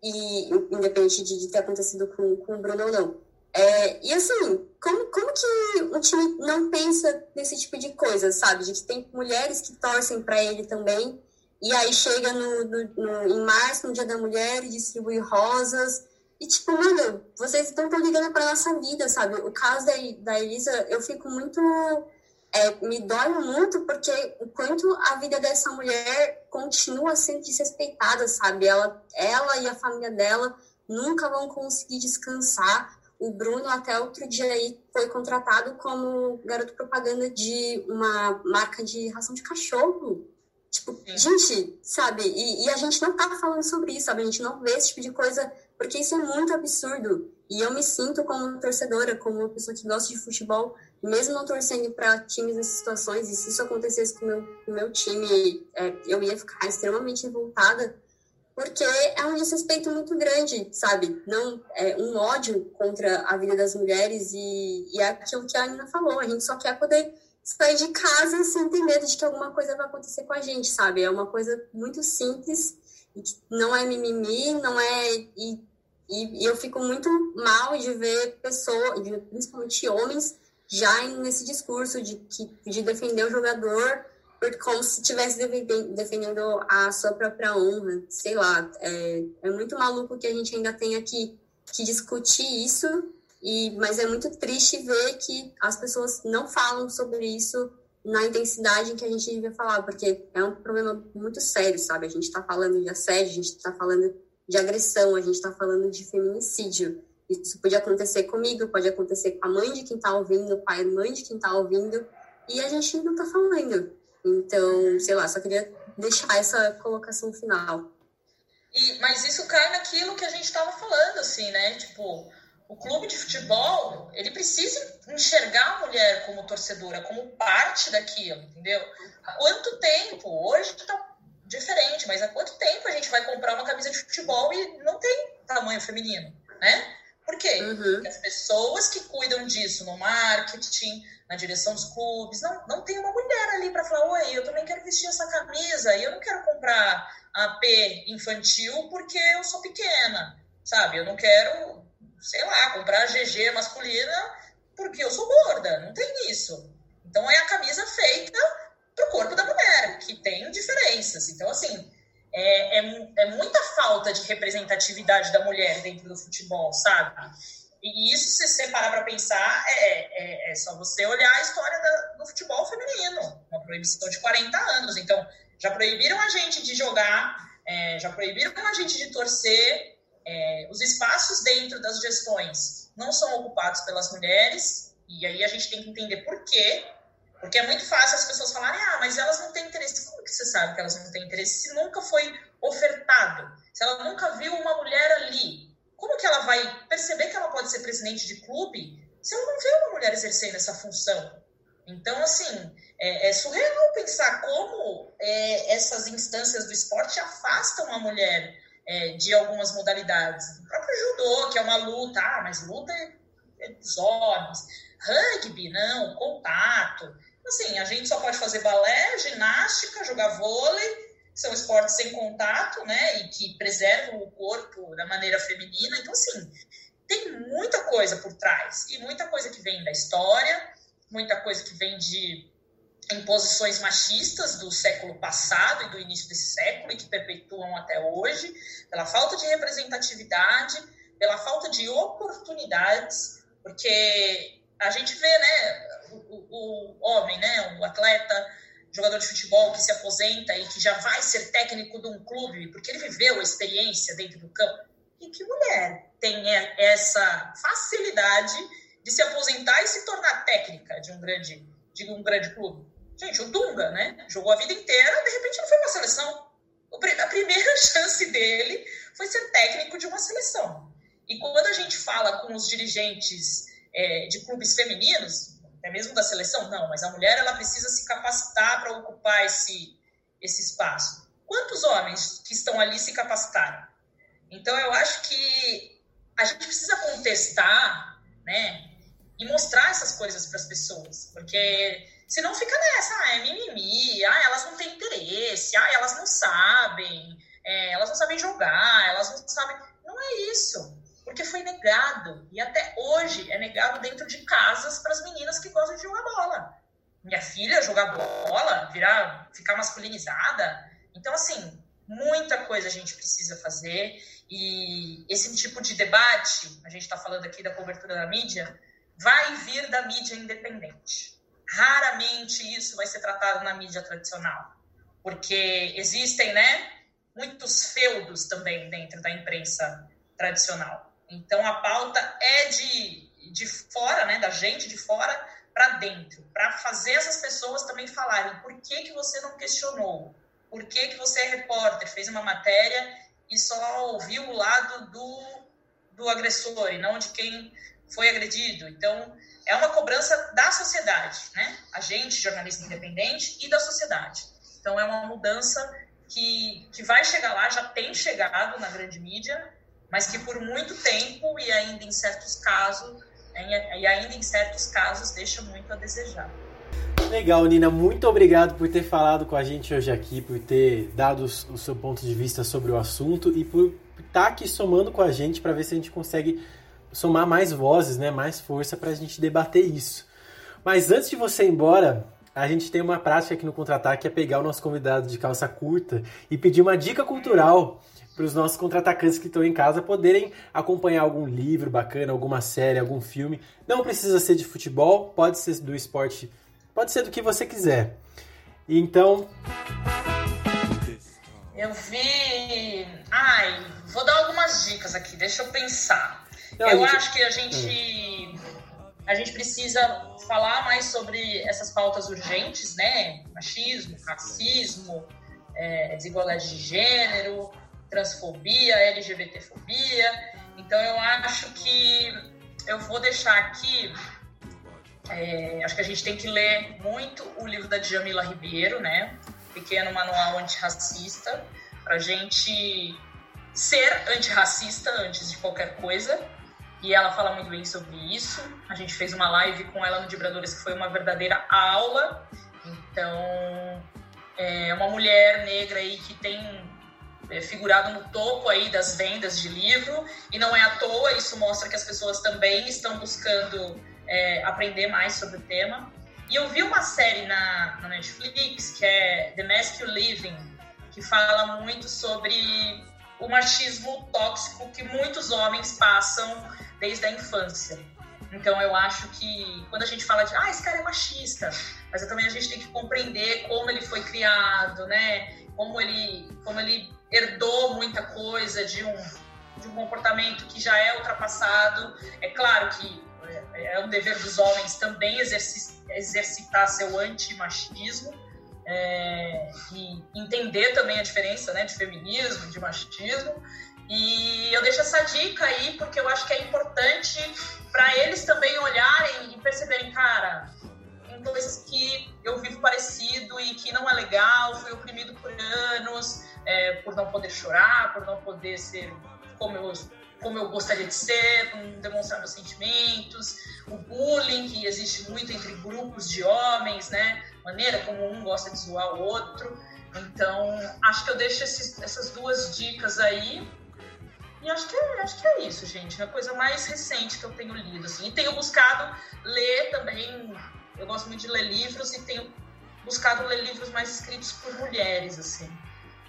e independente de, de ter acontecido com, com o Bruno ou não. É, e assim, como, como que o time não pensa nesse tipo de coisa, sabe? De que tem mulheres que torcem para ele também, e aí chega no, no, no, em março, no Dia da Mulher, e distribui rosas. E tipo, mano, vocês estão ligando pra nossa vida, sabe? O caso da, da Elisa, eu fico muito é, me dói muito porque o quanto a vida dessa mulher continua sendo desrespeitada, sabe? Ela, ela e a família dela nunca vão conseguir descansar. O Bruno, até outro dia aí, foi contratado como garoto propaganda de uma marca de ração de cachorro. Gente, sabe? E, e, a gente não tá falando sobre isso, sabe? A gente não vê esse tipo de coisa, porque isso é muito absurdo. E eu me sinto como torcedora, como uma pessoa que gosta de futebol, mesmo não torcendo para times nessas situações, e se isso acontecesse com o meu, com meu time, é, eu ia ficar extremamente revoltada, porque é um desrespeito muito grande, sabe? Não é um ódio contra a vida das mulheres e, e é aquilo que a Anina falou, a gente só quer poder sair de casa sem ter medo de que alguma coisa vai acontecer com a gente, sabe? É uma coisa muito simples não é mimimi, não é e, e, e eu fico muito mal de ver pessoas, principalmente homens, já nesse discurso de, de defender o jogador como se estivesse defendendo a sua própria honra, sei lá, é, é muito maluco que a gente ainda tenha que, que discutir isso, e, mas é muito triste ver que as pessoas não falam sobre isso na intensidade em que a gente devia falar, porque é um problema muito sério, sabe? A gente está falando de assédio, a gente está falando de agressão, a gente está falando de feminicídio. Isso pode acontecer comigo, pode acontecer com a mãe de quem está ouvindo, o pai mãe de quem está ouvindo, e a gente não está falando. Então, sei lá, só queria deixar essa colocação final. E, mas isso cai naquilo que a gente estava falando, assim, né? Tipo, o clube de futebol, ele precisa enxergar a mulher como torcedora, como parte daquilo, entendeu? Há quanto tempo? Hoje está diferente, mas há quanto tempo a gente vai comprar uma camisa de futebol e não tem tamanho feminino, né? Por quê? Uhum. Porque as pessoas que cuidam disso no marketing, na direção dos clubes, não, não tem uma mulher ali para falar: oi, eu também quero vestir essa camisa e eu não quero comprar a P infantil porque eu sou pequena, sabe? Eu não quero, sei lá, comprar GG masculina porque eu sou gorda. Não tem isso. Então é a camisa feita para o corpo da mulher, que tem diferenças. Então, assim, é, é, é, muita falta de representatividade da mulher dentro do futebol, sabe? E isso, se você parar para pensar, é, é, é, só você olhar a história da, do futebol feminino, uma proibição de 40 anos. Então, já proibiram a gente de jogar, é, já proibiram a gente de torcer, é, os espaços dentro das gestões não são ocupados pelas mulheres, e aí a gente tem que entender por quê porque é muito fácil as pessoas falarem, ah, mas elas não têm interesse. Como que você sabe que elas não têm interesse se nunca foi ofertado? Se ela nunca viu uma mulher ali? Como que ela vai perceber que ela pode ser presidente de clube se ela não vê uma mulher exercendo essa função? Então, assim, é, é surreal pensar como é, essas instâncias do esporte afastam a mulher é, de algumas modalidades. O próprio judô, que é uma luta, ah, mas luta é, é dos homens. Rugby, não, contato. Assim, a gente só pode fazer balé, ginástica, jogar vôlei, são esportes sem contato, né, e que preservam o corpo da maneira feminina. Então, assim, tem muita coisa por trás e muita coisa que vem da história, muita coisa que vem de imposições machistas do século passado e do início desse século e que perpetuam até hoje, pela falta de representatividade, pela falta de oportunidades, porque a gente vê, né, o, o, homem, né, o atleta, jogador de futebol que se aposenta e que já vai ser técnico de um clube, porque ele viveu a experiência dentro do campo. E que mulher tem essa facilidade de se aposentar e se tornar técnica de um grande, de um grande clube? Gente, o Dunga, né? Jogou a vida inteira, de repente não foi uma seleção. a primeira chance dele foi ser técnico de uma seleção. E quando a gente fala com os dirigentes é, de clubes femininos, até mesmo da seleção, não, mas a mulher ela precisa se capacitar para ocupar esse, esse espaço. Quantos homens que estão ali se capacitaram? Então eu acho que a gente precisa contestar, né, e mostrar essas coisas para as pessoas, porque senão fica nessa, ah, é mimimi, ah, elas não têm interesse, ah, elas não sabem, é, elas não sabem jogar, elas não sabem. Não é isso, porque foi negado e até hoje é negado dentro de casas para as meninas que gostam de jogar bola. Minha filha jogar bola, virar, ficar masculinizada. Então, assim, muita coisa a gente precisa fazer e esse tipo de debate, a gente está falando aqui da cobertura da mídia, vai vir da mídia independente. Raramente isso vai ser tratado na mídia tradicional, porque existem, né, muitos feudos também dentro da imprensa tradicional. Então a pauta é de, de fora, né, da gente de fora para dentro, para fazer essas pessoas também falarem por que, que você não questionou, por que, que você é repórter, fez uma matéria e só ouviu o lado do, do agressor e não de quem foi agredido. Então, é uma cobrança da sociedade, né? A gente, jornalista independente, e da sociedade. Então, é uma mudança que, que vai chegar lá, já tem chegado na grande mídia, mas que por muito tempo e ainda em certos casos, né, e ainda em certos casos, deixa muito a desejar. Legal, Nina, muito obrigado por ter falado com a gente hoje aqui, por ter dado o seu ponto de vista sobre o assunto e por estar aqui somando com a gente para ver se a gente consegue somar mais vozes, né, mais força para a gente debater isso. Mas antes de você ir embora, a gente tem uma prática aqui no Contra-Ataque, é pegar o nosso convidado de calça curta e pedir uma dica cultural para os nossos contra-atacantes que estão em casa poderem acompanhar algum livro bacana, alguma série, algum filme. Não precisa ser de futebol, pode ser do esporte, pode ser do que você quiser. Então... Eu vi... Ai, vou dar algumas dicas aqui, deixa eu pensar. Eu acho que a gente a gente precisa falar mais sobre essas pautas urgentes, né? Machismo, racismo, é, desigualdade de gênero, transfobia, LGBTfobia. Então eu acho que eu vou deixar aqui. É, acho que a gente tem que ler muito o livro da Djamila Ribeiro, né? Pequeno Manual Antirracista, para a gente ser antirracista antes de qualquer coisa e ela fala muito bem sobre isso. A gente fez uma live com ela no Vibradores que foi uma verdadeira aula. Então, é uma mulher negra aí que tem é, figurado no topo aí das vendas de livro e não é à toa. Isso mostra que as pessoas também estão buscando é, aprender mais sobre o tema. E eu vi uma série na, na Netflix que é The Mask You Living, que fala muito sobre o machismo tóxico que muitos homens passam desde a infância. Então eu acho que quando a gente fala de ah, esse cara é machista, mas também a gente tem que compreender como ele foi criado, né? Como ele, como ele herdou muita coisa de um, de um comportamento que já é ultrapassado. É claro que é, é um dever dos homens também exercitar seu antimachismo, é, e entender também a diferença né, de feminismo, de machismo. E eu deixo essa dica aí porque eu acho que é importante para eles também olharem e perceberem, cara, tem coisas que eu vivo parecido e que não é legal, fui oprimido por anos, é, por não poder chorar, por não poder ser como eu como eu gostaria de ser, não demonstrar meus sentimentos, o bullying que existe muito entre grupos de homens, né? Maneira como um gosta de zoar o outro. Então, acho que eu deixo esses, essas duas dicas aí. E acho que, é, acho que é isso, gente. É a coisa mais recente que eu tenho lido. Assim. E tenho buscado ler também. Eu gosto muito de ler livros e tenho buscado ler livros mais escritos por mulheres, assim.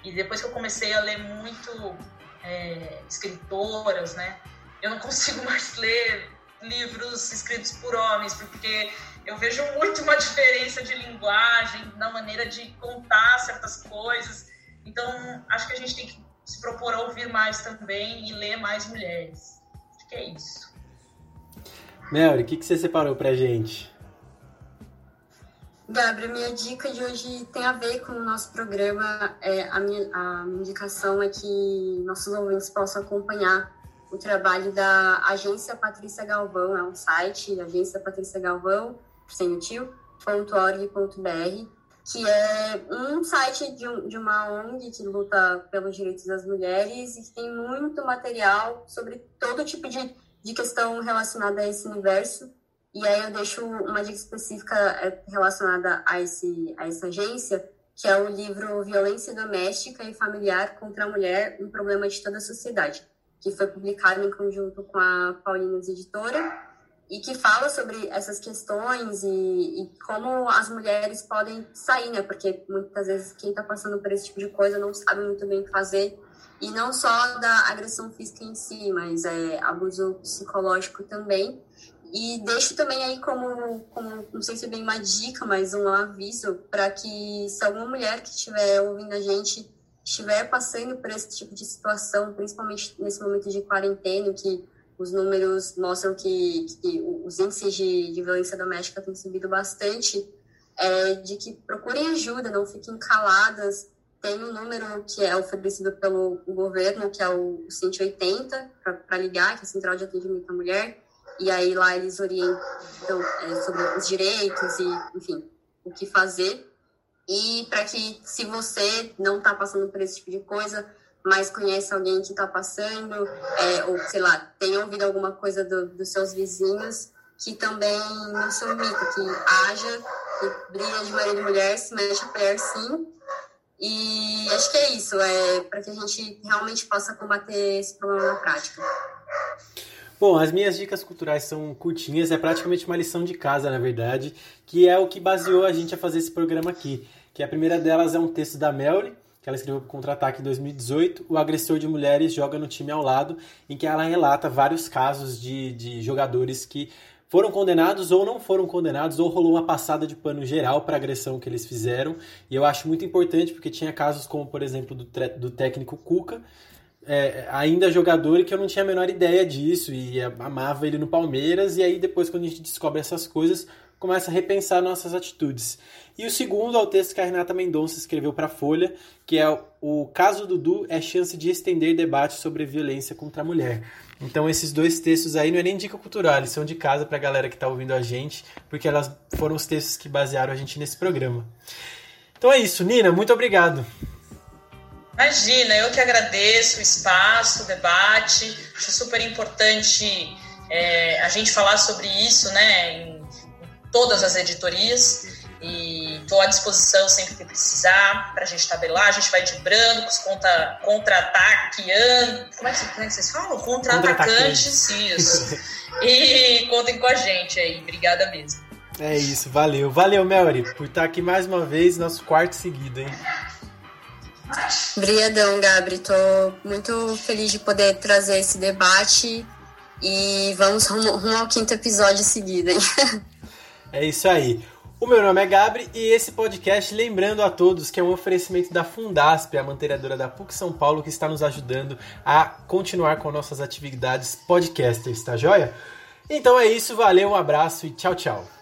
E depois que eu comecei a ler muito é, escritoras, né? Eu não consigo mais ler livros escritos por homens, porque eu vejo muito uma diferença de linguagem, na maneira de contar certas coisas. Então, acho que a gente tem que se propor a ouvir mais também e ler mais mulheres. Acho que é isso. Melry, o que, que você separou pra gente? Gabriel, minha dica de hoje tem a ver com o nosso programa. É, a, minha, a minha indicação é que nossos ouvintes possam acompanhar o trabalho da Agência Patrícia Galvão, é um site, Agência Patrícia Galvão, sem o tio, .org.br, que é um site de, um, de uma ONG que luta pelos direitos das mulheres e que tem muito material sobre todo tipo de, de questão relacionada a esse universo. E aí eu deixo uma dica específica é, relacionada a, esse, a essa agência, que é o livro Violência Doméstica e Familiar contra a Mulher, um problema de toda a sociedade, que foi publicado em conjunto com a Paulinas Editora e que fala sobre essas questões e, e, como as mulheres podem sair, né? Porque muitas vezes quem está passando por esse tipo de coisa não sabe muito bem o que fazer. E não só da agressão física em si, mas é abuso psicológico também. E deixo também aí como, como, não sei se é bem uma dica, mas um aviso para que se alguma mulher que estiver ouvindo a gente estiver passando por esse tipo de situação, principalmente nesse momento de quarentena, que os números mostram que, que os índices de, de, violência doméstica têm subido bastante, é, de que procurem ajuda, não fiquem caladas. Tem um número que é oferecido pelo governo, que é o 180, para ligar, que é a Central de Atendimento à Mulher, e aí lá eles orientam é, sobre os direitos e, enfim, o que fazer. E para que, se você não está passando por esse tipo de coisa, mas conhece alguém que está passando, é, ou sei lá, tem ouvido alguma coisa do, dos seus vizinhos, que também não se omita, que haja, que briga de marido e mulher, se mexe a colher sim. E acho que é isso, é para que a gente realmente possa combater esse problema na prática. Bom, as minhas dicas culturais são curtinhas, é praticamente uma lição de casa, na verdade, que é o que baseou a gente a fazer esse programa aqui. Que a primeira delas é um texto da Melly, que ela escreveu para o Contra-Ataque em 2018, O Agressor de Mulheres Joga no Time ao Lado, em que ela relata vários casos de, de jogadores que foram condenados ou não foram condenados, ou rolou uma passada de pano geral para a agressão que eles fizeram. E eu acho muito importante, porque tinha casos como, por exemplo, do, do técnico Cuca, é, ainda jogador e que eu não tinha a menor ideia disso e amava ele no Palmeiras. E aí, depois, quando a gente descobre essas coisas, começa a repensar nossas atitudes. E o segundo é o texto que a Renata Mendonça escreveu para a Folha, que é o caso Dudu é chance de estender debate sobre violência contra a mulher. Então esses dois textos aí não é nem dica cultural, eles são de casa para a galera que está ouvindo a gente, porque elas foram os textos que basearam a gente nesse programa. Então é isso, Nina, muito obrigado. Imagina, eu que agradeço o espaço, o debate, acho super importante é, a gente falar sobre isso, né, em todas as editorias e estou à disposição sempre que precisar para a gente tabelar. A gente vai de brancos, contra, contra-ataque, como, é que, como é que vocês falam? Contra-atacantes, isso. e contem com a gente aí. Obrigada mesmo. É isso, valeu. Valeu, Melody, por estar aqui mais uma vez, nosso quarto seguido, hein? Obrigadão, Gabri. Tô muito feliz de poder trazer esse debate e vamos rumo, rumo ao quinto episódio seguido, hein? É isso aí. O meu nome é Gabri e esse podcast, lembrando a todos que é um oferecimento da Fundasp, a mantenedora da PUC São Paulo, que está nos ajudando a continuar com nossas atividades podcasters, tá joia? Então é isso, valeu, um abraço e tchau, tchau.